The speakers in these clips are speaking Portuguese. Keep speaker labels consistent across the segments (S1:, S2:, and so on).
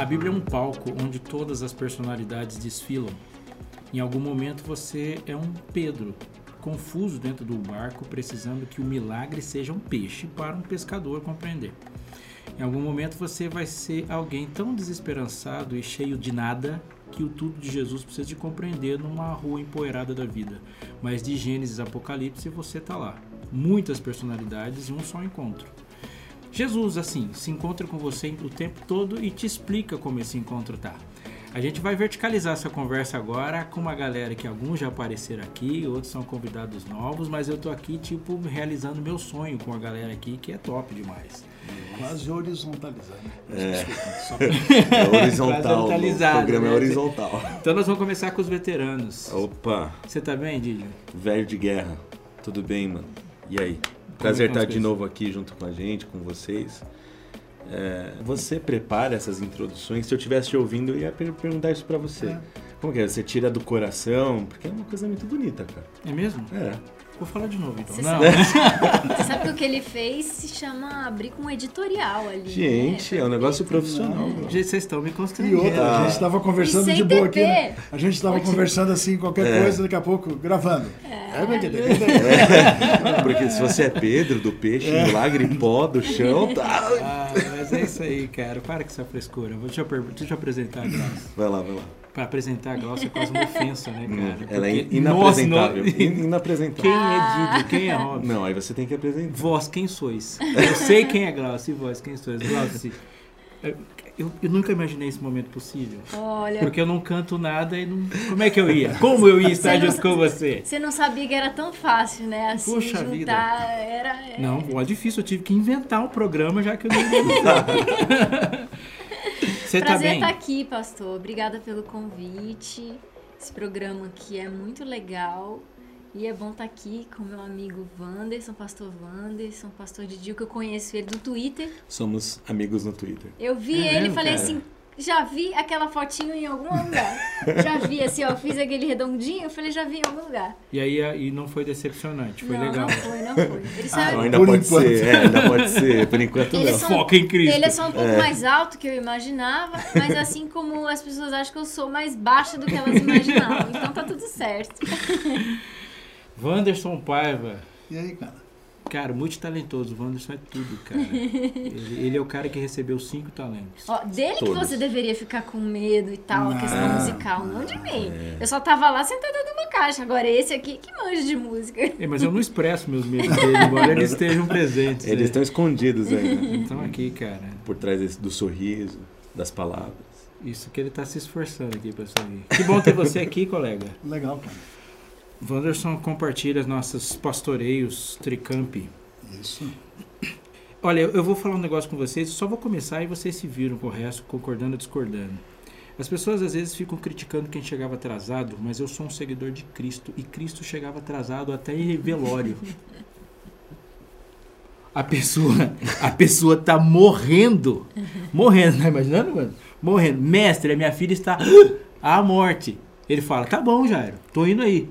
S1: A Bíblia é um palco onde todas as personalidades desfilam. Em algum momento você é um Pedro, confuso dentro do barco, precisando que o milagre seja um peixe para um pescador compreender. Em algum momento você vai ser alguém tão desesperançado e cheio de nada que o tudo de Jesus precisa de compreender numa rua empoeirada da vida. Mas de Gênesis Apocalipse você tá lá. Muitas personalidades e um só encontro. Jesus, assim, se encontra com você o tempo todo e te explica como esse encontro tá. A gente vai verticalizar essa conversa agora com uma galera que alguns já apareceram aqui, outros são convidados novos, mas eu tô aqui, tipo, realizando meu sonho com a galera aqui, que é top demais.
S2: Quase horizontalizando.
S3: É.
S2: Desculpa,
S3: É horizontal. O
S1: horizontalizado,
S3: programa é
S1: né?
S3: horizontal.
S1: Então nós vamos começar com os veteranos.
S3: Opa,
S1: Você tá bem, Didi?
S3: velho de guerra. Tudo bem, mano? E aí? Prazer estar de novo aqui junto com a gente, com vocês. É, você prepara essas introduções? Se eu estivesse te ouvindo, eu ia per- perguntar isso pra você.
S2: É.
S3: Como que é? Você tira do coração? Porque é uma coisa muito bonita, cara.
S1: É mesmo?
S3: É.
S1: Vou falar de novo então.
S4: Você
S1: Não,
S4: Você sabe que o que ele fez se chama abrir com um editorial ali.
S3: Gente,
S4: né?
S3: é um negócio profissional.
S2: Não.
S3: mano.
S1: gente, vocês estão me
S2: E outra, a gente estava conversando de boa aqui, né? A gente estava conversando assim, qualquer
S3: É.
S2: coisa, daqui a pouco, gravando. É.
S3: Porque se você é Pedro do peixe, milagre, pó do chão, tá.
S1: Ah, mas é isso aí, cara. Para com essa frescura. Vou- Deixa eu, deixa eu apresentar a Glaucia.
S3: Vai lá, vai lá.
S1: Pra apresentar a Glaucia é quase uma ofensa, né, cara?
S3: Ela é inapresentável. In-
S1: não-
S3: Inapresentável.
S1: Quem é Didi? Quem é Robson?
S3: Não, aí você tem que apresentar.
S1: Vós, quem sois? Eu sei quem é Glaucia e vós, quem sois? Glaucia, eu, eu, nunca imaginei esse momento possível.
S4: Olha,
S1: Porque eu não canto nada e não. Como é que eu ia? Como eu ia estar junto com você?
S4: você não sabia que era tão fácil, né? Assim,
S1: Puxa
S4: juntar
S1: vida.
S4: era. é-
S1: Não, é difícil, eu tive que inventar um programa já que eu não. Você tá
S4: Prazer
S1: bem?
S4: estar aqui, pastor. Obrigada pelo convite. Esse programa aqui é muito legal. E é bom estar aqui com meu amigo Wanderson, pastor Wanderson, pastor Didi, que eu conheço ele do Twitter.
S3: Somos amigos no Twitter.
S4: Eu vi
S1: É
S4: ele e falei
S1: cara?
S4: assim, já vi aquela fotinho em algum lugar. já vi, assim, ó, fiz aquele redondinho, eu falei, já vi em algum lugar.
S1: E aí e não foi decepcionante, foi
S4: não,
S1: legal.
S4: não foi, não foi. Ele sabe,
S3: Não, ainda pode
S2: enquanto.
S3: ser, é, ainda pode ser. Por enquanto
S4: Ele
S3: não.
S4: só-
S1: Foca em Cristo.
S4: Ele é só um pouco mais alto que eu imaginava, mas assim como as pessoas acham que eu sou mais baixa do que elas imaginavam. Então tá tudo certo.
S1: Wanderson Paiva.
S2: E aí, cara?
S1: Cara, multitalentoso. O Wanderson é tudo, cara. ele, ele é o cara que recebeu cinco talentos.
S4: Ó, dele que
S3: Todos.
S4: você deveria ficar com medo e tal, a questão
S2: Não,
S4: musical, não de mim. Eu só tava lá sentada numa caixa. Agora esse aqui que manja de música.
S1: É, mas eu não expresso meus medos dele, embora eles estejam presentes.
S3: Eles
S1: né?
S3: estão escondidos ainda.
S1: Estão aqui, cara.
S3: Por trás desse- do sorriso, das palavras.
S1: Isso que ele tá se esforçando aqui pra sair. Que bom ter você aqui, colega.
S2: Legal, cara.
S1: Wanderson compartilha os nossos pastoreios Tricamp.
S2: Isso.
S1: Olha, eu vou falar um negócio com vocês, só vou começar e vocês se viram com o resto, concordando ou discordando. As pessoas às vezes ficam criticando quem chegava atrasado, mas eu sou um seguidor de Cristo e Cristo chegava atrasado até em velório. A pessoa, a pessoa tá morrendo. Morrendo, tá imaginando, mano? Morrendo. Mestre, a minha filha está à morte. Ele fala: "Tá bom, Jairo. Tô indo aí.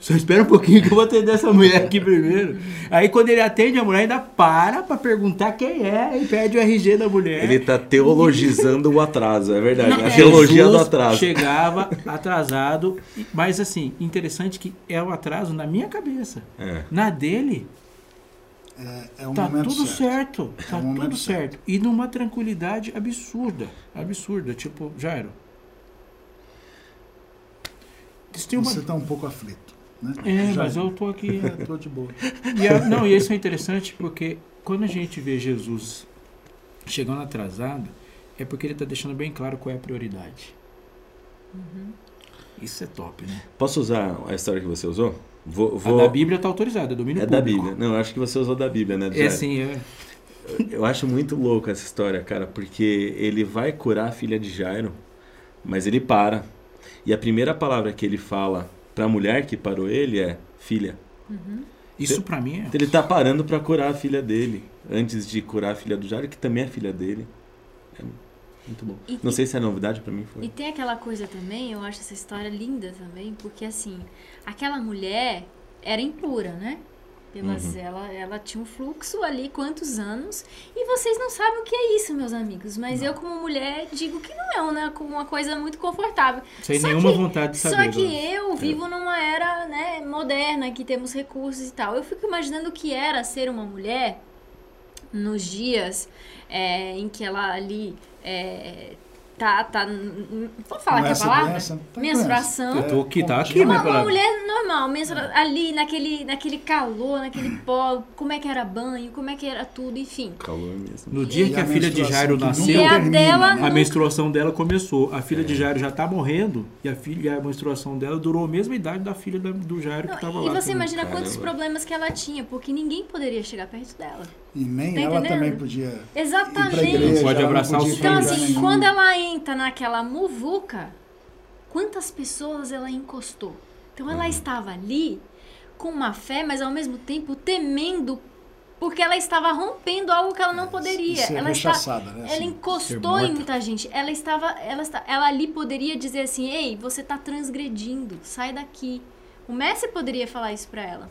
S1: Só espera um pouquinho que eu vou atender essa mulher aqui primeiro". Aí quando ele atende a mulher ainda para pra perguntar quem é e pede o RG da mulher.
S3: Ele tá teologizando o atraso, é verdade.
S1: Não,
S3: a teologia do
S1: Jesus
S3: atraso.
S1: Chegava atrasado, mas assim, interessante que é o atraso na minha cabeça.
S3: É.
S1: Na dele,
S2: É, é um
S1: tá
S2: momento
S1: tudo
S2: certo.
S1: certo. Tá
S2: É um momento
S1: tudo certo. E numa tranquilidade absurda. Absurda. Tipo, Jairo. Isso tem uma...
S2: Você tá um pouco aflito, né?
S1: É,
S2: Já-
S1: mas eu tô aqui.
S2: É, tô de boa.
S1: E a- não, e isso é interessante porque quando a gente vê Jesus chegando atrasado, é porque ele está deixando bem claro qual é a prioridade. Isso é top, né?
S3: Posso usar a história que você usou? Vou,
S1: A
S3: vou...
S1: da Bíblia está autorizada, é domínio
S3: É da
S1: público.
S3: Bíblia. Não, eu acho que você usou da Bíblia, né?
S1: É
S3: Jair?
S1: sim, é.
S3: Eu acho muito louco essa história, cara, porque ele vai curar a filha de Jairo, mas ele para. E a primeira palavra que ele fala para a mulher que parou ele é filha.
S1: Isso pra mim é.
S3: Então ele tá parando para curar a filha dele, antes de curar a filha do Jairo, que também é filha dele. É muito bom.
S4: E-
S3: Não sei se é novidade para mim,
S4: E
S3: foi.
S4: tem aquela coisa também, eu acho essa história linda também, porque assim, aquela mulher era impura, né? Pelas, ela, ela tinha um fluxo ali, quantos anos? E vocês não sabem o que é isso, meus amigos. Mas eu, como mulher, digo que não é uma, uma coisa muito confortável.
S1: Sem
S4: Só
S1: nenhuma
S4: que-
S1: vontade de
S4: Só
S1: saber.
S4: que
S1: Dona.
S4: eu vivo numa era né, moderna, que temos recursos e tal. Eu fico imaginando o que era ser uma mulher nos dias é, em que ela ali é, tá, tá. Vou falar que é a palavra?
S2: doença? Tá,
S4: Menstruação.
S1: Eu tô aqui, tá aqui,
S2: É,
S4: Uma, uma mulher normal, mensura, ali naquele, naquele calor, naquele pó, como é que era banho, como é que era tudo, enfim.
S3: Calor mesmo.
S1: No dia
S2: E
S1: que a,
S2: a
S1: filha de Jairo
S2: que
S1: nasceu,
S4: E a dela
S1: a menstruação dela começou. A filha de Jairo já tá morrendo e a, filha, e a menstruação dela durou a mesma idade da filha da- do Jairo que
S4: Não,
S1: tava
S4: e
S1: lá.
S4: você
S1: também.
S4: imagina
S3: Caramba.
S4: quantos problemas que ela tinha, porque ninguém poderia chegar perto dela.
S2: E nem
S4: Tá
S2: ela
S4: entendendo?
S2: também podia ir pra
S4: Exatamente.
S2: igreja.
S1: Pode
S2: ela não
S1: abraçar
S2: podia
S1: os
S4: Então,
S1: filhos.
S2: lugar
S4: assim, quando ela entra naquela muvuca, quantas pessoas ela encostou? Então, ela estava ali com uma fé, mas ao mesmo tempo temendo, porque ela estava rompendo algo que ela não poderia.
S2: Ser
S4: Ela, está,
S2: né?
S4: ela
S2: assim.
S4: Encostou
S1: morta.
S4: em muita gente. Ela estava, ela está, ela ali poderia dizer assim: "Ei, você está transgredindo, sai daqui". O mestre poderia falar isso para ela.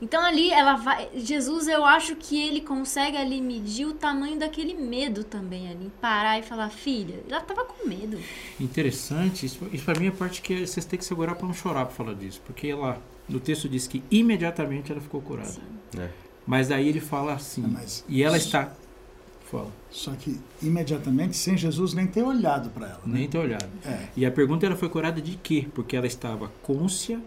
S4: Então ali ela vai, Jesus, eu acho que ele consegue ali medir o tamanho daquele medo também ali, parar e falar: "Filha, ela tava com medo".
S1: Interessante, isso, isso pra mim é a parte que vocês têm que segurar pra não chorar pra falar disso. Porque ela, no texto diz que imediatamente ela ficou curada.
S3: É.
S1: Mas daí ele fala assim,
S2: É, mas-
S1: e ela está... Fala,
S2: Só que imediatamente, sem Jesus nem ter olhado para ela. Né?
S1: nem ter olhado.
S2: É.
S1: E a pergunta ela foi curada de quê? Porque ela estava côncia,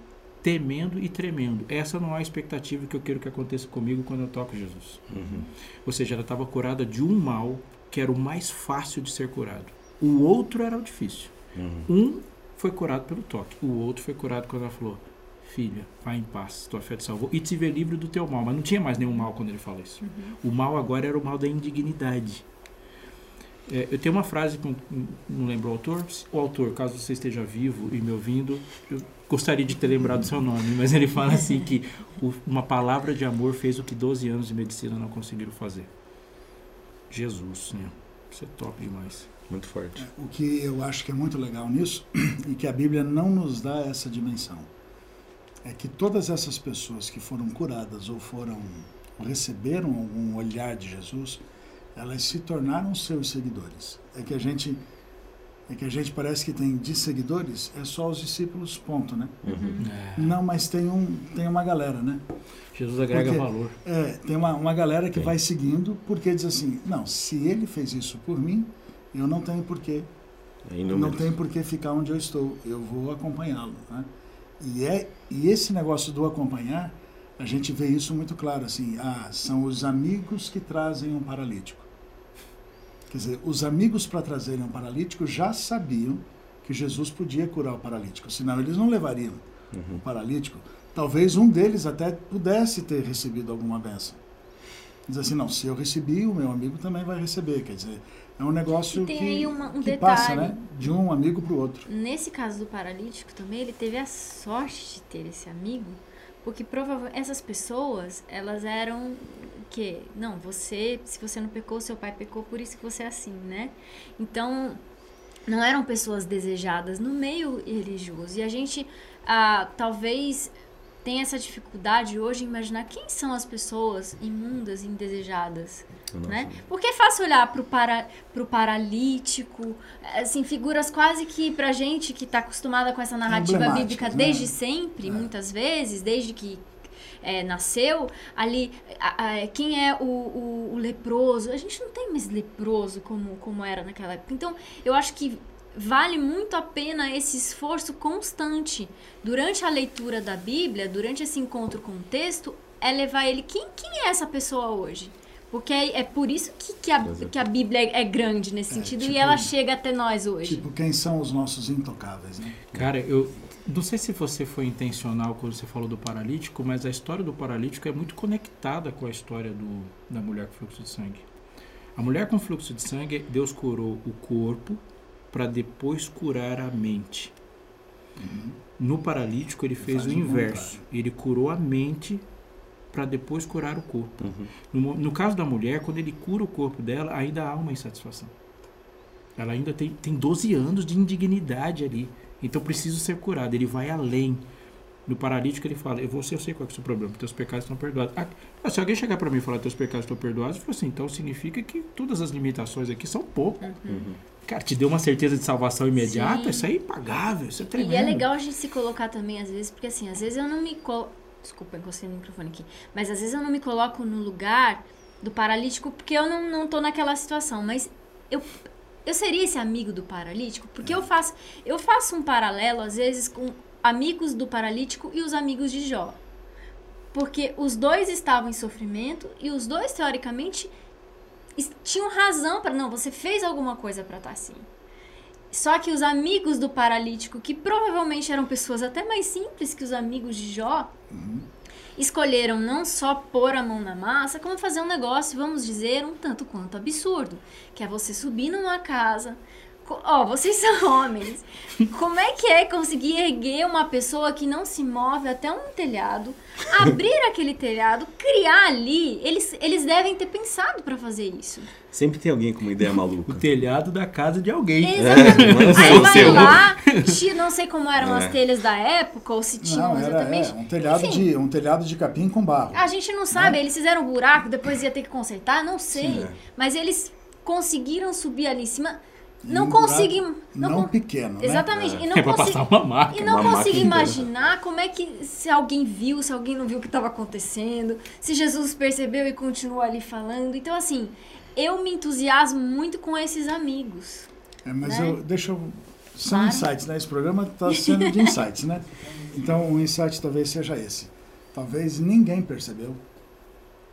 S1: temendo e tremendo. Essa não é a expectativa que eu quero que aconteça comigo quando eu toco Jesus.
S3: Uhum.
S1: Ou seja, ela estava curada de um mal que era o mais fácil de ser curado. O outro era o difícil.
S3: Uhum.
S1: Um foi curado pelo toque, o outro foi curado quando ela falou: Filha, vai em paz, tua fé te salvou e te vê livre do teu mal. Mas não tinha mais nenhum mal quando ele fala isso. O mal agora era o mal da indignidade. É, eu tenho uma frase, que não- lembro o autor. O autor, caso você esteja vivo e me ouvindo, eu gostaria de ter lembrado o seu nome, mas ele fala assim que o- uma palavra de amor fez o que 12 anos de medicina não conseguiram fazer. Jesus, né? Isso é top demais.
S3: Muito forte.
S2: O que eu acho que é muito legal nisso, e que a Bíblia não nos dá essa dimensão, é que todas essas pessoas que foram curadas ou foram ou receberam algum olhar de Jesus, elas se tornaram seus seguidores. É que a gente é que a gente parece que tem de seguidores é só os discípulos, ponto, né?
S3: Uhum.
S2: Não, mas tem um tem uma galera, né?
S1: Jesus agrega
S2: Porque-
S1: valor.
S2: É, tem uma, uma galera que
S3: Tem.
S2: vai seguindo porque diz assim, não, se ele fez isso por mim, eu não tenho porquê
S3: É
S2: não
S3: inúmeros.
S2: tem por que ficar onde eu estou, eu vou acompanhá-lo. Né? E, é, e esse negócio do acompanhar, a gente vê isso muito claro, assim, ah, são os amigos que trazem um paralítico. Quer dizer, os amigos para trazerem um paralítico já sabiam que Jesus podia curar o paralítico, senão eles não levariam
S3: Uhum.
S2: o paralítico. Talvez um deles até pudesse ter recebido alguma benção. Diz assim, não, se eu recebi, o meu amigo também vai receber. Quer dizer, é um negócio
S4: tem
S2: que,
S4: aí uma- um
S2: que
S4: detalhe.
S2: passa, né? De um amigo para o outro.
S4: Nesse caso do paralítico também, ele teve a sorte de ter esse amigo, porque provavelmente essas pessoas, elas eram que não, você, se você não pecou, seu pai pecou, por isso que você é assim, né? Então, não eram pessoas desejadas no meio religioso. E a gente ah, talvez tenha essa dificuldade hoje em imaginar quem são as pessoas imundas e indesejadas
S3: Nossa.
S4: né? Porque é fácil olhar pro, para, pro paralítico, assim, figuras quase que pra gente que tá acostumada com essa narrativa bíblica
S2: né?
S4: desde sempre,
S2: É.
S4: muitas vezes, desde que é, nasceu, ali, a- a- quem é o, o- o leproso? A gente não tem mais leproso como, como era naquela época. Então, eu acho que vale muito a pena esse esforço constante durante a leitura da Bíblia, durante esse encontro com o texto, é levar ele. Quem, quem é essa pessoa hoje? Porque é, é por isso que, que, a, que a Bíblia é, é grande nesse
S2: É,
S4: sentido
S2: tipo-
S4: e ela chega até nós hoje.
S2: Tipo, quem são os nossos intocáveis, né?
S1: Cara, eu não sei se você foi intencional quando você falou do paralítico, mas a história do paralítico é muito conectada com a história do, da mulher com fluxo de sangue. A mulher com fluxo de sangue, Deus curou o corpo para depois curar a mente. No paralítico, ele fez o inverso.
S2: contrário.
S1: Ele curou a mente para depois curar o corpo.
S3: Uhum.
S1: No, no caso da mulher, quando ele cura o corpo dela, ainda há uma insatisfação. Ela ainda tem, tem 12 anos de indignidade ali. Então preciso ser curada. Ele vai além. No paralítico ele fala, eu, você, eu sei qual é o seu problema, teus pecados estão perdoados. Ah, se alguém chegar para mim e falar teus pecados estão perdoados, eu falo assim, então significa que todas as limitações aqui são pouco.
S3: Uhum.
S1: Cara, te deu uma certeza de salvação imediata,
S4: Sim.
S1: isso aí é impagável, isso é tremendo.
S4: E é legal a gente se colocar também, às vezes, porque assim, às vezes eu não me colo... Desculpa, encostei no microfone aqui. Mas às vezes eu não me coloco no lugar do paralítico porque eu não, não tô naquela situação. Mas eu, eu seria esse amigo do paralítico porque eu faço, eu faço um paralelo, às vezes, com amigos do paralítico e os amigos de Jó. Porque os dois estavam em sofrimento e os dois, teoricamente, tinham razão para não, você fez alguma coisa para estar assim. Só que os amigos do paralítico, que provavelmente eram pessoas até mais simples que os amigos de Jó, escolheram não só pôr a mão na massa, como fazer um negócio, vamos dizer, um tanto quanto absurdo. Que é você subir numa casa. Ó, vocês são homens. Como é que é conseguir erguer uma pessoa que não se move até um telhado, abrir aquele telhado, criar ali? Eles, eles devem ter pensado para fazer isso.
S3: Sempre tem alguém com uma ideia
S1: O
S3: maluca.
S1: telhado da casa de alguém.
S4: Exatamente.
S3: não
S4: Aí vai
S3: seu.
S4: lá, tira, não sei como eram
S3: É.
S4: as telhas da época, ou se tinham
S2: Não, era
S4: exatamente.
S2: é, um, telhado
S4: Enfim.
S2: de, um telhado de capim com barro.
S4: A gente não sabe, eles fizeram um buraco, depois ia ter que consertar, não sei.
S3: Sim, é.
S4: Mas eles conseguiram subir ali em cima. Não
S2: um
S4: consegui.
S2: Não,
S4: Não,
S2: pequeno, né?
S4: Exatamente. E não
S1: É pra
S4: consegui-
S1: passar uma máquina.
S4: E não
S3: uma
S4: consigo
S3: máquina inteira.
S4: imaginar como é que se alguém viu, se alguém não viu o que estava acontecendo, se Jesus percebeu e continuou ali falando. Então, assim, eu me entusiasmo muito com esses amigos.
S2: É, mas
S4: né?
S2: eu, deixa eu. São
S4: Claro.
S2: insights, né? Esse programa está sendo de insights, né? Então, o insight talvez seja esse. Talvez ninguém percebeu,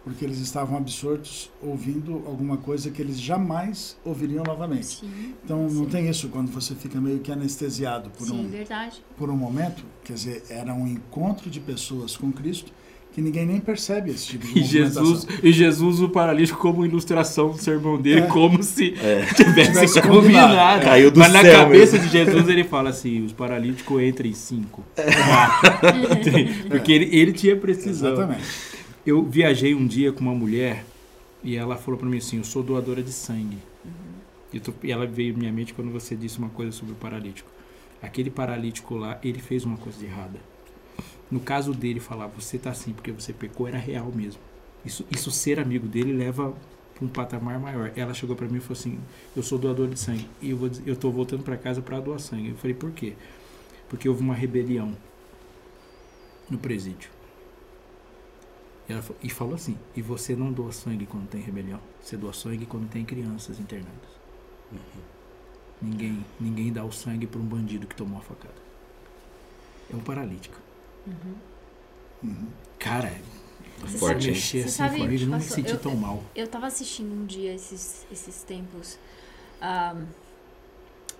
S2: porque eles estavam absortos ouvindo alguma coisa que eles jamais ouviriam novamente.
S4: Sim.
S2: Então, não
S4: sim.
S2: tem isso quando você fica meio que anestesiado por,
S4: Sim,
S2: um,
S4: verdade.
S2: por um momento. Quer dizer, era um encontro de pessoas com Cristo que ninguém nem percebe esse tipo de
S1: E Jesus, e Jesus o paralítico como ilustração do sermão dele,
S2: É.
S1: como se
S3: É.
S1: tivesse
S2: Tivesse
S1: combinado.
S2: combinado.
S3: Caiu do
S1: Mas na
S3: céu
S1: cabeça
S3: mesmo.
S1: de Jesus ele fala assim, os paralíticos entram em cinco. quatro. Porque ele, ele tinha precisão.
S2: Exatamente.
S1: Eu viajei um dia com uma mulher e ela falou pra mim assim, eu sou doadora de sangue. E tô- E ela veio à minha mente quando você disse uma coisa sobre o paralítico. Aquele paralítico lá, ele fez uma coisa de errada. No caso dele, falar você tá assim porque você pecou era real mesmo. Isso, isso ser amigo dele leva para um patamar maior. Ela chegou para mim e falou assim: Eu sou doador de sangue e eu, vou, eu tô voltando para casa para doar sangue. Eu falei: Por quê? Porque houve uma rebelião no presídio. E, e falou assim: E você não doa sangue quando tem rebelião. Você doa sangue quando tem crianças internadas. Ninguém, ninguém dá o sangue para um bandido que tomou a facada. É um paralítico.
S2: Uhum.
S1: Cara,
S4: Você
S3: Forte,
S4: sabe-
S1: mexer
S4: você
S1: assim
S4: sabe,
S1: comigo, eu não me senti
S4: eu-
S1: tão mal.
S4: Eu tava assistindo um dia esses, esses tempos ah,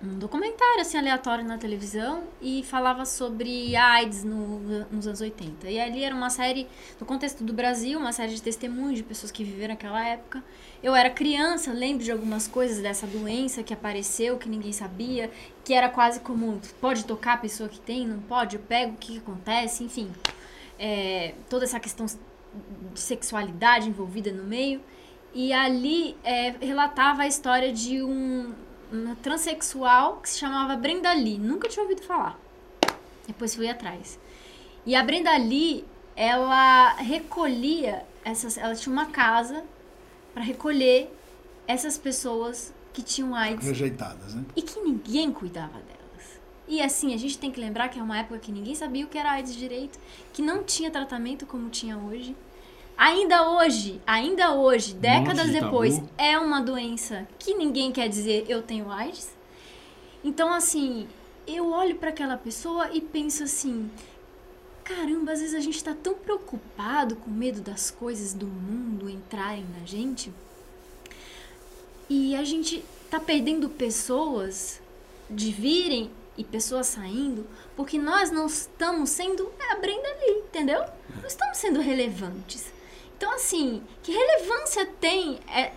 S4: um documentário assim aleatório na televisão e falava sobre AIDS no- nos anos 80. E ali era uma série, no contexto do Brasil, uma série de testemunhos de pessoas que viveram aquela época. Eu era criança, lembro de algumas coisas dessa doença que apareceu, que ninguém sabia, que era quase comum. Pode tocar a pessoa que tem, não pode? Eu pego, o que, que acontece? Enfim, é, toda essa questão de sexualidade envolvida no meio. E ali é, relatava a história de um, uma transexual que se chamava Brenda Lee. Nunca tinha ouvido falar. Depois fui atrás. E a Brenda Lee, ela recolhia essas. Ela tinha uma casa para recolher essas pessoas que tinham AIDS
S2: Rejeitadas, né?
S4: e que ninguém cuidava delas. E assim, a gente tem que lembrar que é uma época que ninguém sabia o que era AIDS direito, que não tinha tratamento como tinha hoje. Ainda hoje, ainda hoje, décadas
S1: de
S4: depois, é uma doença que ninguém quer dizer eu tenho AIDS. Então, assim, eu olho para aquela pessoa e penso assim: caramba, às vezes a gente tá tão preocupado com medo das coisas do mundo entrarem na gente e a gente tá perdendo pessoas de virem e pessoas saindo porque nós não estamos sendo a Brenda ali, entendeu? Não estamos sendo relevantes. Então, assim, que relevância tem é-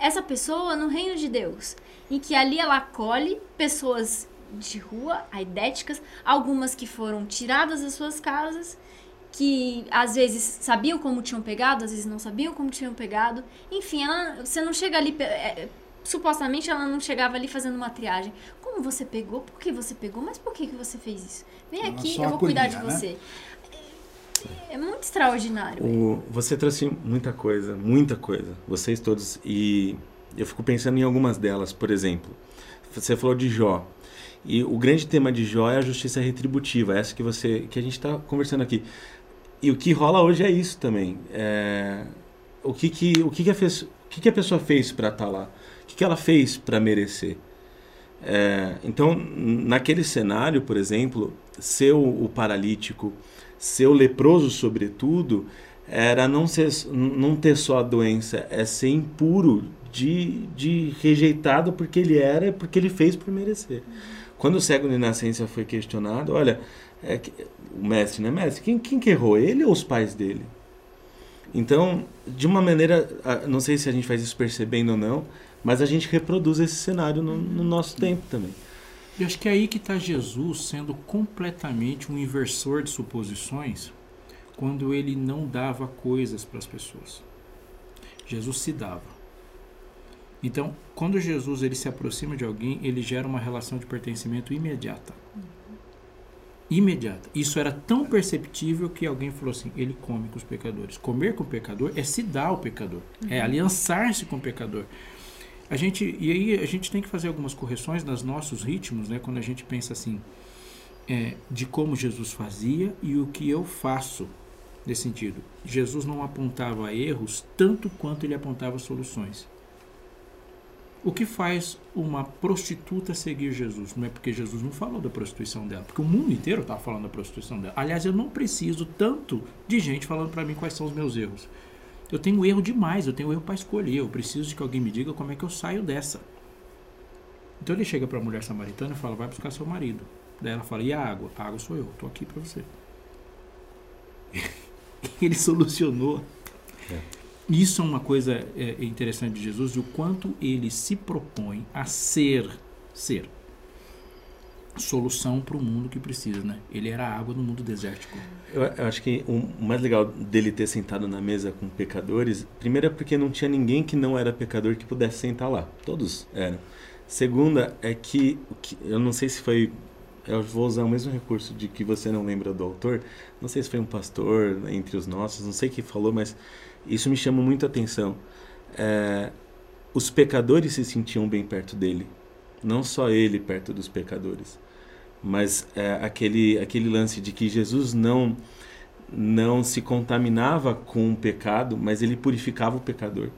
S4: essa pessoa no reino de Deus? Em que ali ela acolhe pessoas de rua, aidéticas, algumas que foram tiradas das suas casas, que às vezes sabiam como tinham pegado, às vezes não sabiam como tinham pegado. Enfim, ela, você não chega ali. pe- é, supostamente ela não chegava ali fazendo uma triagem. Como você pegou? Por que você pegou? Mas por que, que você fez isso? Vem
S2: Ela
S4: aqui, eu vou cuidar de
S2: acolhia, né?
S4: você. É muito extraordinário.
S3: O, você trouxe muita coisa, muita coisa, vocês todos, e eu fico pensando em algumas delas, por exemplo, você falou de Jó, e o grande tema de Jó é a justiça retributiva, essa que você, que a gente está conversando aqui. E o que rola hoje é isso também. É, o que que, o que, que, a, fez, o que, que a pessoa fez para estar tá lá? O que, que ela fez para merecer? É, então, naquele cenário, por exemplo, ser o, o paralítico, ser leproso, sobretudo, era não, ser, não ter só a doença, é ser impuro, de, de rejeitado porque ele era, porque ele fez por merecer. Quando o cego de nascença foi questionado, olha, é que, o mestre, né, mestre? Quem, quem que errou, ele ou os pais dele? Então, de uma maneira, não sei se a gente faz isso percebendo ou não, mas a gente reproduz esse cenário no, no nosso tempo também.
S1: Eu acho que é aí que está Jesus sendo completamente um inversor de suposições quando ele não dava coisas para as pessoas. Jesus se dava. Então, quando Jesus ele se aproxima de alguém, ele gera uma relação de pertencimento imediata. Imediata. Isso era tão perceptível que alguém falou assim: ele come com os pecadores. Comer com o pecador é se dar ao pecador, é uhum. aliançar-se com o pecador. A gente, e aí a gente tem que fazer algumas correções nos nossos ritmos, né? Quando a gente pensa assim, é, de como Jesus fazia e o que eu faço nesse sentido. Jesus não apontava erros tanto quanto ele apontava soluções. O que faz uma prostituta seguir Jesus? Não é porque Jesus não falou da prostituição dela, porque o mundo inteiro está falando da prostituição dela. Aliás, eu não preciso tanto de gente falando para mim quais são os meus erros. Eu tenho erro demais, eu tenho erro para escolher. Eu preciso de que alguém me diga como é que eu saio dessa. Então ele chega para a mulher samaritana e fala: vai buscar seu marido. Daí ela fala: e a água? A água sou eu, estou aqui para você. ele solucionou. É. Isso é uma coisa é, interessante de Jesus, o quanto ele se propõe a ser, ser solução para o mundo que precisa, né? Ele era a água no mundo desértico.
S3: Eu, eu, acho que o mais legal dele ter sentado na mesa com pecadores, primeiro é porque não tinha ninguém que não era pecador que pudesse sentar lá. Todos eram. Segunda é que, que eu não sei se foi eu vou usar o mesmo recurso de que você não lembra do autor. Não sei se foi um pastor entre os nossos, não sei quem falou, mas isso me chama muito a atenção. É, os pecadores se sentiam bem perto dele, não só ele perto dos pecadores mas é, aquele, aquele lance de que Jesus não não se contaminava com o pecado, mas ele purificava o pecador.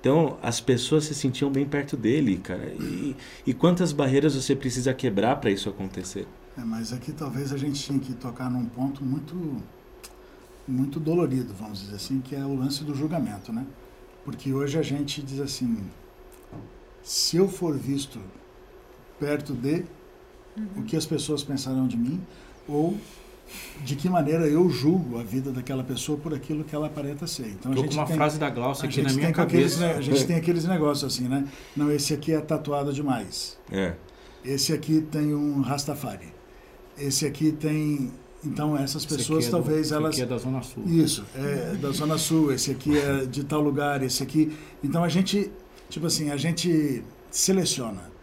S3: Então as pessoas se sentiam bem perto dele, cara. E, e quantas barreiras você precisa quebrar para isso acontecer?
S2: É, mas aqui talvez a gente tinha que tocar num ponto muito muito dolorido, vamos dizer assim, que é o lance do julgamento, né? Porque hoje a gente diz assim, se eu for visto perto de, uhum. o que as pessoas pensarão de mim ou de que maneira eu julgo a vida daquela pessoa por aquilo que ela aparenta ser.
S1: Então Tô a gente com uma tem, frase da Glaucia aqui na minha cabeça.
S2: Aqueles, a gente tem aqueles negócios assim, né? Não, esse aqui é tatuado demais.
S3: É.
S2: Esse aqui tem um Rastafari. Esse aqui tem então essas pessoas é talvez
S1: do,
S2: elas.
S1: Esse aqui é da Zona Sul.
S2: Isso, é da Zona Sul, esse aqui é de tal lugar, esse aqui. Então a gente, tipo assim, a gente seleciona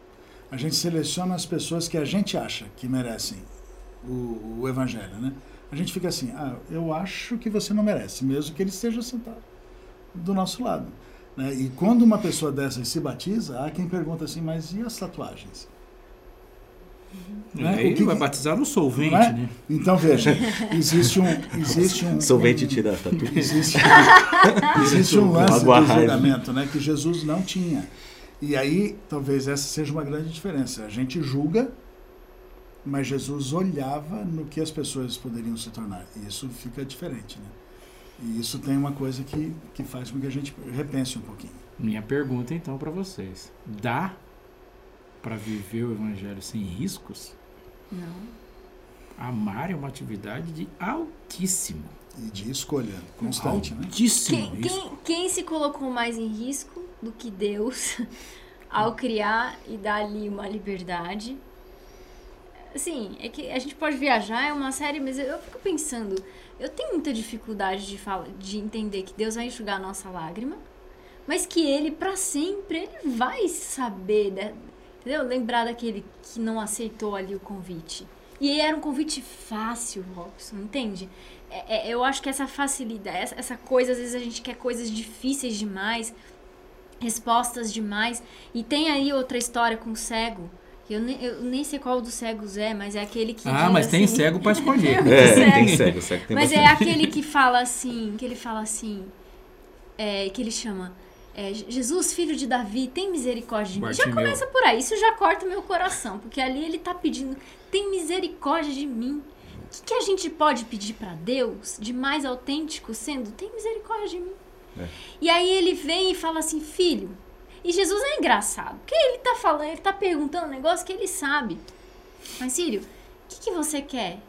S2: a gente seleciona as pessoas que a gente acha que merecem o, o evangelho, né? A gente fica assim, ah, eu acho que você não merece, mesmo que ele esteja sentado do nosso lado. Né? E quando uma pessoa dessas se batiza, há quem pergunta assim, mas e as tatuagens?
S1: Uhum. Né? Aí que, vai batizar no solvente, é? né?
S2: Então veja, existe um, existe um
S3: solvente
S2: um,
S3: tira tatu.
S2: Existe, existe um lance do julgamento, né, que Jesus não tinha. E aí, talvez essa seja uma grande diferença. A gente julga, mas Jesus olhava no que as pessoas poderiam se tornar. E isso fica diferente, né? E isso tem uma coisa que, que faz com que a gente repense um pouquinho.
S1: Minha pergunta, então, para vocês. Dá para viver o evangelho sem riscos?
S4: Não.
S1: Amar é uma atividade de altíssimo.
S2: E de escolha constante,
S1: né? Altíssimo
S4: quem, quem, quem se colocou mais em risco do que Deus ao criar e dar ali uma liberdade. Assim, é que a gente pode viajar, é uma série, mas eu fico pensando, eu tenho muita dificuldade de, falar, de entender que Deus vai enxugar a nossa lágrima, mas que Ele, para sempre, Ele vai saber, né? entendeu? Lembrar daquele que não aceitou ali o convite. E era um convite fácil, Robson, entende? é, é, eu acho que essa facilidade, essa, essa coisa, às vezes a gente quer coisas difíceis demais, respostas demais. E tem aí outra história com o cego. Eu nem, eu nem sei qual dos cegos é, mas é aquele que.
S1: Ah,
S4: diz
S1: mas tem
S4: assim-
S1: cego pra escolher.
S3: É,
S4: Cego.
S3: tem cego, cego tem
S4: Mas é
S3: bastante.
S4: aquele que fala assim, que ele fala assim, é, que ele chama é, Jesus, filho de Davi, tem misericórdia de mim. Já começa por aí, isso já corta o meu coração, porque ali ele tá pedindo, tem misericórdia de mim. O que, que a gente pode pedir pra Deus de mais autêntico sendo, tem misericórdia de mim?
S3: É.
S4: E aí ele vem e fala assim, filho. E Jesus é engraçado, porque ele tá falando, ele tá perguntando um negócio que ele sabe. Mas, filho, o que, que você quer?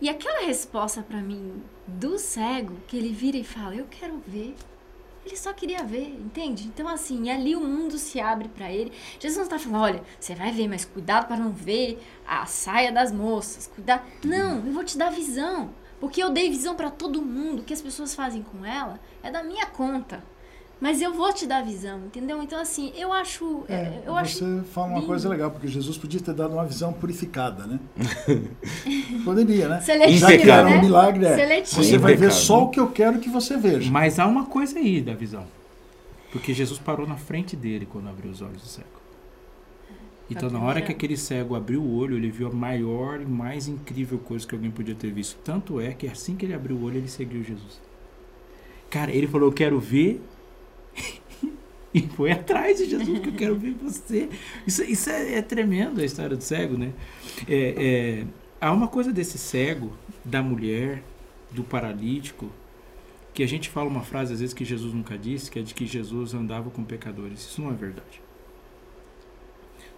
S4: E aquela resposta pra mim do cego, que ele vira e fala, eu quero ver. Ele só queria ver, entende? Então, assim, ali o mundo se abre pra ele. Jesus não tá falando, olha, você vai ver, mas cuidado pra não ver a saia das moças. Cuidado. Não, eu vou te dar visão. Porque eu dei visão pra todo mundo. O que as pessoas fazem com ela é da minha conta. Mas eu vou te dar visão, entendeu? Então, assim, eu acho.
S2: É,
S4: eu acho
S2: você fala uma
S4: lindo.
S2: coisa legal, porque Jesus podia ter dado uma visão purificada, né? Poderia, né?
S4: Seletivo,
S2: Já que era
S3: né?
S2: um milagre, é,
S4: Seletivo.
S2: você vai ver só o que eu quero que você veja.
S1: Mas há uma coisa aí da visão. Porque Jesus parou na frente dele quando abriu os olhos do cego. Então, na hora que aquele cego abriu o olho, ele viu a maior e mais incrível coisa que alguém podia ter visto. Tanto é que assim que ele abriu o olho, ele seguiu Jesus. Cara, ele falou: Eu quero ver. e foi atrás de Jesus, porque eu quero ver você. Isso, isso é, é tremendo a história do cego, né? É, é, há uma coisa desse cego, da mulher, do paralítico, que a gente fala uma frase às vezes que Jesus nunca disse, que é de que Jesus andava com pecadores. Isso não é verdade.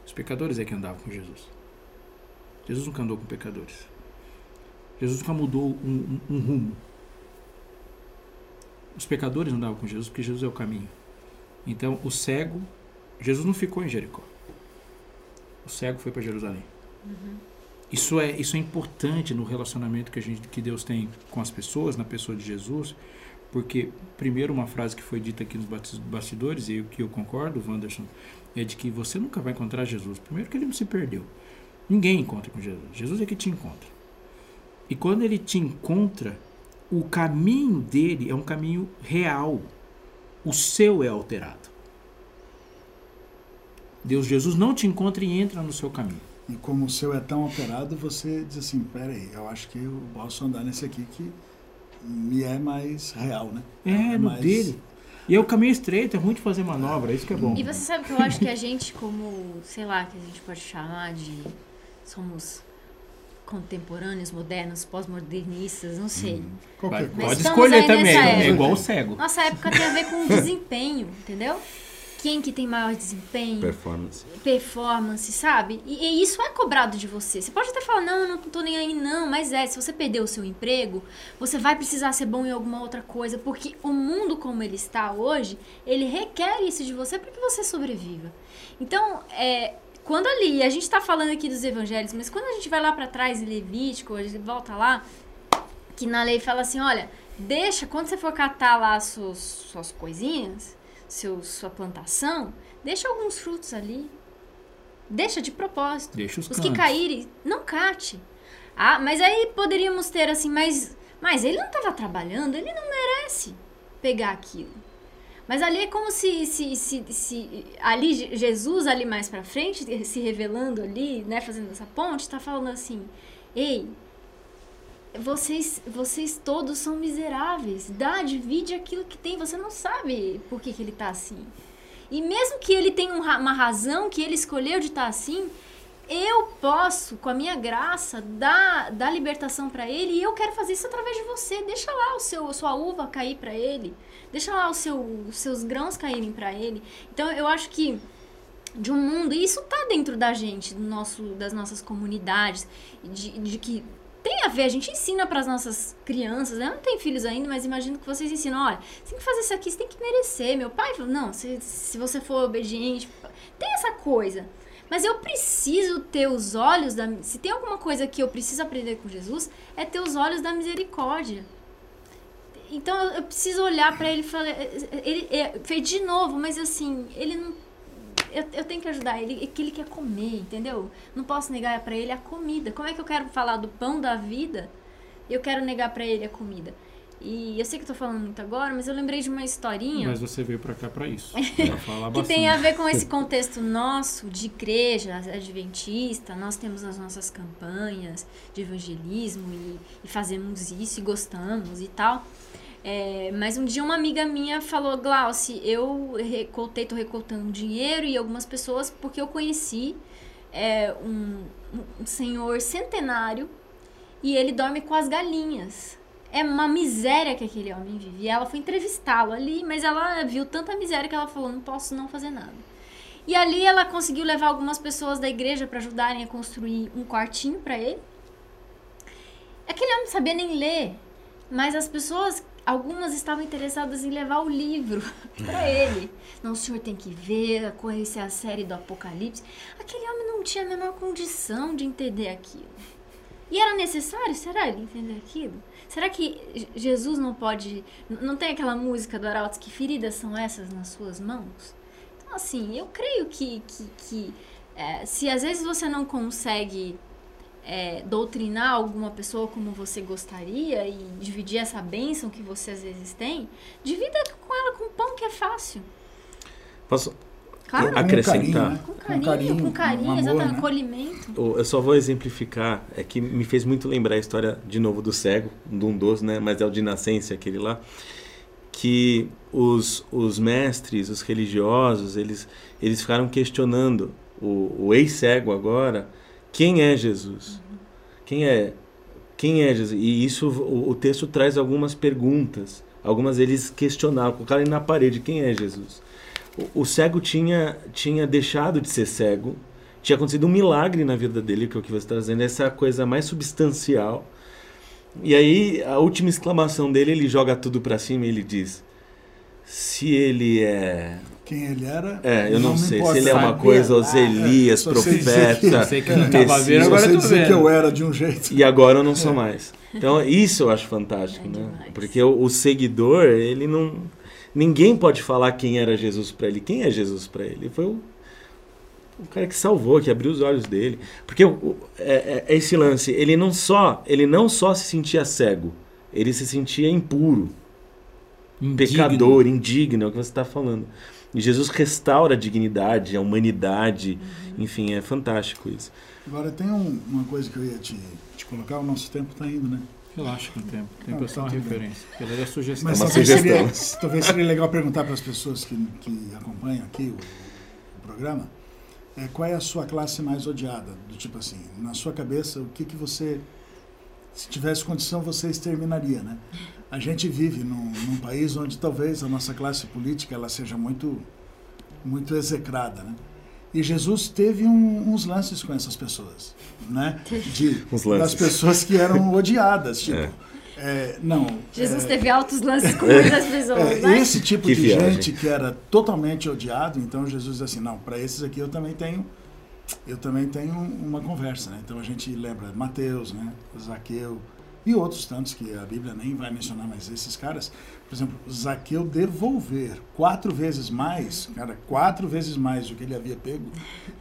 S1: Os pecadores é que andavam com Jesus. Jesus nunca andou com pecadores. Jesus nunca mudou um, um- um rumo. Os pecadores andavam com Jesus porque Jesus é o caminho. Então, o cego, Jesus não ficou em Jericó. O cego foi para Jerusalém. Isso é, isso é importante no relacionamento que, a gente, que Deus tem com as pessoas, na pessoa de Jesus, porque, primeiro, uma frase que foi dita aqui nos bastidores, e que eu concordo, Wanderson, é de que você nunca vai encontrar Jesus. Primeiro, que ele não se perdeu. Ninguém encontra com Jesus. Jesus é que te encontra. E quando ele te encontra, o caminho dele é um caminho real. O seu é alterado. Deus, Jesus não te encontra e entra no seu caminho.
S2: E como o seu é tão alterado, você diz assim, peraí, eu acho que eu posso andar nesse aqui que me é mais real, né?
S1: É, no
S2: mais-
S1: dele. E é o caminho estreito, é ruim de fazer manobra, isso que é bom.
S4: E você sabe que eu acho que a gente, como, sei lá, que a gente pode chamar de. Somos contemporâneos, modernos, pós-modernistas, não sei.
S1: Vai-
S2: Qualquer coisa.
S1: pode escolher também, é igual o cego.
S4: Nossa época tem a ver com desempenho, entendeu? Quem que tem maior desempenho,
S3: Performance.
S4: performance, sabe? E, e isso é cobrado de você. Você pode até falar, não, eu não tô nem aí, não. Mas é, se você perder o seu emprego, você vai precisar ser bom em alguma outra coisa. Porque o mundo como ele está hoje, ele requer isso de você para que você sobreviva. Então, é, quando ali, a gente tá falando aqui dos evangelhos, mas quando a gente vai lá para trás em Levítico, a gente volta lá, que na lei fala assim, olha, deixa, quando você for catar lá as suas, suas coisinhas, seu, sua plantação, deixa alguns frutos ali. Deixa de propósito.
S1: Deixa os
S4: Os que caírem, não cate. Ah, mas aí poderíamos ter assim, mas, mas ele não estava trabalhando, ele não merece pegar aquilo. Mas ali é como se, se, se, se ali Je- Jesus ali mais pra frente, se revelando ali, né, fazendo essa ponte, tá falando assim: "Ei, vocês, vocês todos são miseráveis. Dá, divide aquilo que tem. Você não sabe por que, que ele tá assim. E mesmo que ele tenha um uma razão que ele escolheu de estar assim, eu posso, com a minha graça, dar, dar libertação para ele e eu quero fazer isso através de você. Deixa lá o seu, a sua uva cair para ele. Deixa lá o seu, os seus grãos caírem para ele. Então eu acho que de um mundo, e isso tá dentro da gente, do nosso, das nossas comunidades, de, de que tem a ver, a gente ensina para as nossas crianças, né? eu não tenho filhos ainda, mas imagino que vocês ensinam, olha, você tem que fazer isso aqui, você tem que merecer. Meu pai falou, não, se, se você for obediente, tem essa coisa. Mas eu preciso ter os olhos da. Se tem alguma coisa que eu preciso aprender com Jesus, é ter os olhos da misericórdia. Então eu, preciso olhar para ele e falar. Ele é, fez de novo, mas assim, ele não. Eu, eu tenho que ajudar ele, é que ele quer comer, entendeu? Não posso negar para ele a comida. Como é que eu quero falar do pão da vida e eu quero negar para ele a comida. E eu sei que eu tô falando muito agora, mas eu lembrei de uma historinha.
S1: Mas você veio para cá para isso. Pra falar
S4: que tem a ver com esse contexto nosso de igreja adventista. Nós temos as nossas campanhas de evangelismo e, e fazemos isso e gostamos e tal. É, mas um dia uma amiga minha falou, Glauci, eu recoltei, tô recoltando dinheiro e algumas pessoas porque eu conheci é, um, um senhor centenário e ele dorme com as galinhas é uma miséria que aquele homem vive. E ela foi entrevistá-lo ali, mas ela viu tanta miséria que ela falou: não posso não fazer nada. E ali ela conseguiu levar algumas pessoas da igreja para ajudarem a construir um quartinho para ele. Aquele homem não sabia nem ler, mas as pessoas, algumas estavam interessadas em levar o livro para ele. Não, o senhor tem que ver, conhecer a série do Apocalipse. Aquele homem não tinha a menor condição de entender aquilo. E era necessário, será, ele entender aquilo? Será que Jesus não pode. Não tem aquela música do Arautos que feridas são essas nas suas mãos? Então, assim, eu creio que, que, que é, se às vezes você não consegue é, doutrinar alguma pessoa como você gostaria e dividir essa bênção que você às vezes tem, divida com ela com pão que é fácil.
S3: Posso
S4: Claro.
S3: acrescentar.
S4: Com carinho, com carinho,
S2: um
S4: exatamente,
S2: né?
S4: acolhimento.
S3: Eu só vou exemplificar, é que me fez muito lembrar a história de novo do cego, do um dos, né? Mas é o de nascença, aquele lá. Que os, os mestres, os religiosos, eles, eles ficaram questionando o, o ex-cego agora, quem é Jesus? Quem é quem é Jesus? E isso o, o texto traz algumas perguntas. Algumas eles questionaram, colocaram na parede, quem é Jesus? O, o cego tinha, tinha deixado de ser cego, tinha acontecido um milagre na vida dele, que é o que você está trazendo, essa coisa mais substancial. E aí, a última exclamação dele, ele joga tudo para cima e ele diz: Se ele é.
S2: Quem ele era.
S3: É, eu não,
S2: me
S3: sei. Se ele é uma coisa, os
S2: Ah,
S3: Elias,
S2: que-
S3: profeta,
S1: Sei que não vendo, agora eu tô
S2: dizer que eu era de um jeito.
S3: E agora eu não sou mais. Então, isso eu acho fantástico,
S4: É
S3: né?
S4: demais.
S3: Porque o, o seguidor, ele não. Ninguém pode falar quem era Jesus para ele. Quem é Jesus para ele? Foi o, o cara que salvou, que abriu os olhos dele. Porque o, o- é, é esse lance, ele não só, ele não só se sentia cego, ele se sentia impuro,
S1: Indigno.
S3: pecador, indigno, é o que você está falando. E Jesus restaura a dignidade, a humanidade, enfim, é fantástico isso.
S2: Agora tem um- uma coisa que eu ia te, te colocar, o nosso tempo está indo, né?
S1: Relaxa com o tempo. O tempo
S2: Não,
S1: é só uma
S2: tá tudo bem.
S1: referência. Ela é sugestão.
S2: Mas
S3: uma
S2: talvez
S3: sugestão.
S2: seria, talvez seria legal perguntar para as pessoas que, que acompanham aqui o, o programa é, qual é a sua classe mais odiada? Do tipo assim, na sua cabeça, o que, que você, se tivesse condição, você exterminaria, né? A gente vive num, num país onde talvez a nossa classe política ela seja muito, muito execrada, né? E Jesus teve um- uns lances com essas pessoas, né? De,
S3: Uns lances.
S2: das pessoas que eram odiadas, tipo...
S3: É.
S2: é, não,
S4: Jesus
S2: é,
S4: teve altos lances com muitas pessoas,
S2: é,
S4: né?
S2: esse tipo
S3: Que
S2: de
S3: viagem.
S2: gente que era totalmente odiado, então Jesus diz assim, não, para esses aqui eu também tenho, eu também tenho uma conversa, né? Então a gente lembra Mateus, né? Zaqueu e outros tantos que a Bíblia nem vai mencionar, mas esses caras, por exemplo, Zaqueu devolver quatro vezes mais, cara, quatro vezes mais do que ele havia pego,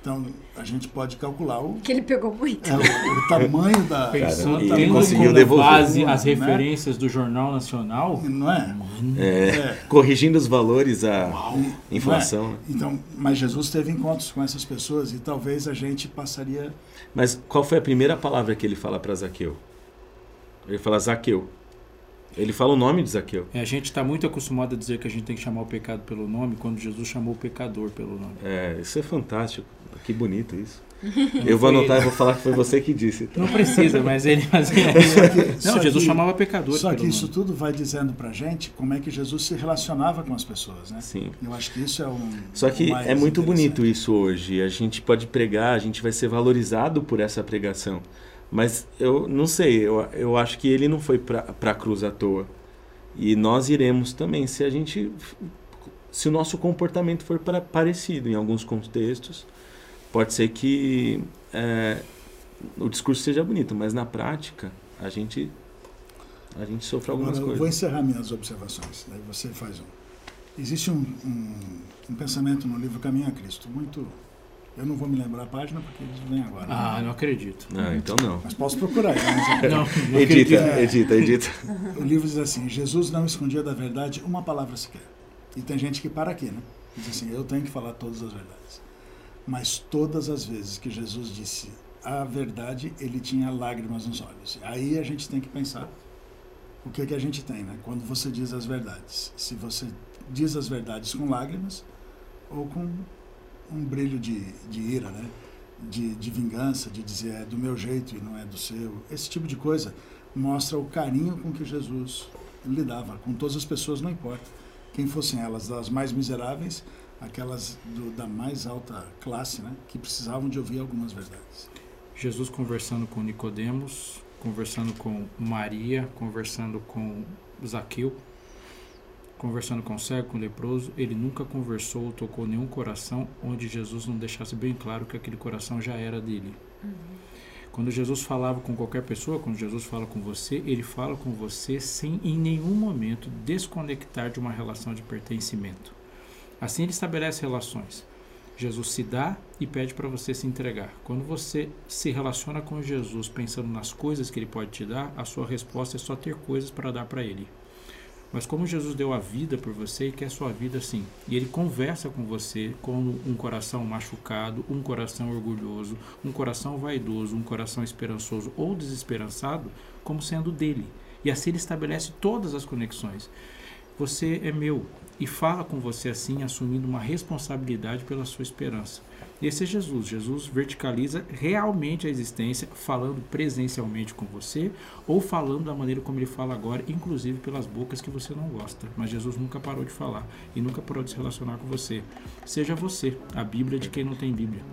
S2: então a gente pode calcular o,
S4: Que ele pegou muito.
S2: é, o, o tamanho da,
S1: Pensando,
S3: Cara, ele conseguiu devolver.
S1: base as
S2: Né?
S1: referências do Jornal Nacional,
S2: não é?
S3: É,
S2: É.
S3: Corrigindo os valores, a inflação. né?
S2: é? Então, mas Jesus teve encontros com essas pessoas e talvez a gente passaria.
S3: Mas qual foi a primeira palavra que ele fala para Zaqueu? Ele fala Zaqueu. Ele fala o nome de Zaqueu.
S1: é, a gente está muito acostumado a dizer que a gente tem que chamar o pecado pelo nome, quando Jesus chamou o pecador pelo nome.
S3: É, isso é fantástico. Que bonito isso. Eu vou anotar e
S1: ele.
S3: vou falar que foi você que disse. tá?
S1: Não precisa, mas ele. Mas
S2: Só que-
S1: Não, Jesus
S2: que-
S1: chamava pecador
S2: Só que isso
S1: nome.
S2: tudo vai dizendo pra gente como é que Jesus se relacionava com as pessoas, né?
S3: Sim.
S2: Eu acho que isso é um.
S3: Só que
S2: mais
S3: é muito bonito isso hoje. A gente pode pregar, a gente vai ser valorizado por essa pregação. Mas eu não sei, eu, eu acho que ele não foi para a cruz à toa. E nós iremos também, se a gente. Se o nosso comportamento for pra- parecido em alguns contextos, pode ser que é, o discurso seja bonito, mas na prática a gente a gente sofre algumas
S2: Agora, eu vou
S3: coisas.
S2: encerrar minhas observações. Daí você faz um. Existe um, um, um pensamento no livro Caminho a Cristo muito Eu não vou me lembrar a página porque eles vêm agora. né?
S1: Ah, não acredito.
S3: Não, então não.
S2: Mas posso procurar. Mas,
S1: Não, não
S3: Edita,
S1: acredito.
S3: edita, edita.
S2: o livro diz assim: Jesus não escondia da verdade uma palavra sequer. E tem gente que para aqui, né? Diz assim: eu tenho que falar todas as verdades. Mas todas as vezes que Jesus disse a verdade, ele tinha lágrimas nos olhos. Aí a gente tem que pensar o que, que a gente tem, né? Quando você diz as verdades. Se você diz as verdades com lágrimas ou com um brilho de, de ira, né? De, de vingança, de dizer é do meu jeito e não é do seu. Esse tipo de coisa mostra o carinho com que Jesus lidava com todas as pessoas, não importa quem fossem elas, das mais miseráveis, aquelas do, da mais alta classe, né? Que precisavam de ouvir algumas verdades.
S1: Jesus conversando com Nicodemos, conversando com Maria, conversando com Zaqueu, conversando com o cego, com o leproso, ele nunca conversou ou tocou nenhum coração onde Jesus não deixasse bem claro que aquele coração já era dele. Quando Jesus falava com qualquer pessoa, quando Jesus fala com você, ele fala com você sem em nenhum momento desconectar de uma relação de pertencimento. Assim ele estabelece relações. Jesus se dá e pede para você se entregar. Quando você se relaciona com Jesus pensando nas coisas que ele pode te dar, a sua resposta é só ter coisas para dar para ele. Mas como Jesus deu a vida por você e quer sua vida assim, e ele conversa com você com um coração machucado, um coração orgulhoso, um coração vaidoso, um coração esperançoso ou desesperançado, como sendo dele. E assim ele estabelece todas as conexões. Você é meu e fala com você assim, assumindo uma responsabilidade pela sua esperança. Esse é Jesus. Jesus verticaliza realmente a existência, falando presencialmente com você ou falando da maneira como ele fala agora, inclusive pelas bocas que você não gosta. Mas Jesus nunca parou de falar e nunca parou de se relacionar com você. Seja você, a Bíblia de quem não tem Bíblia.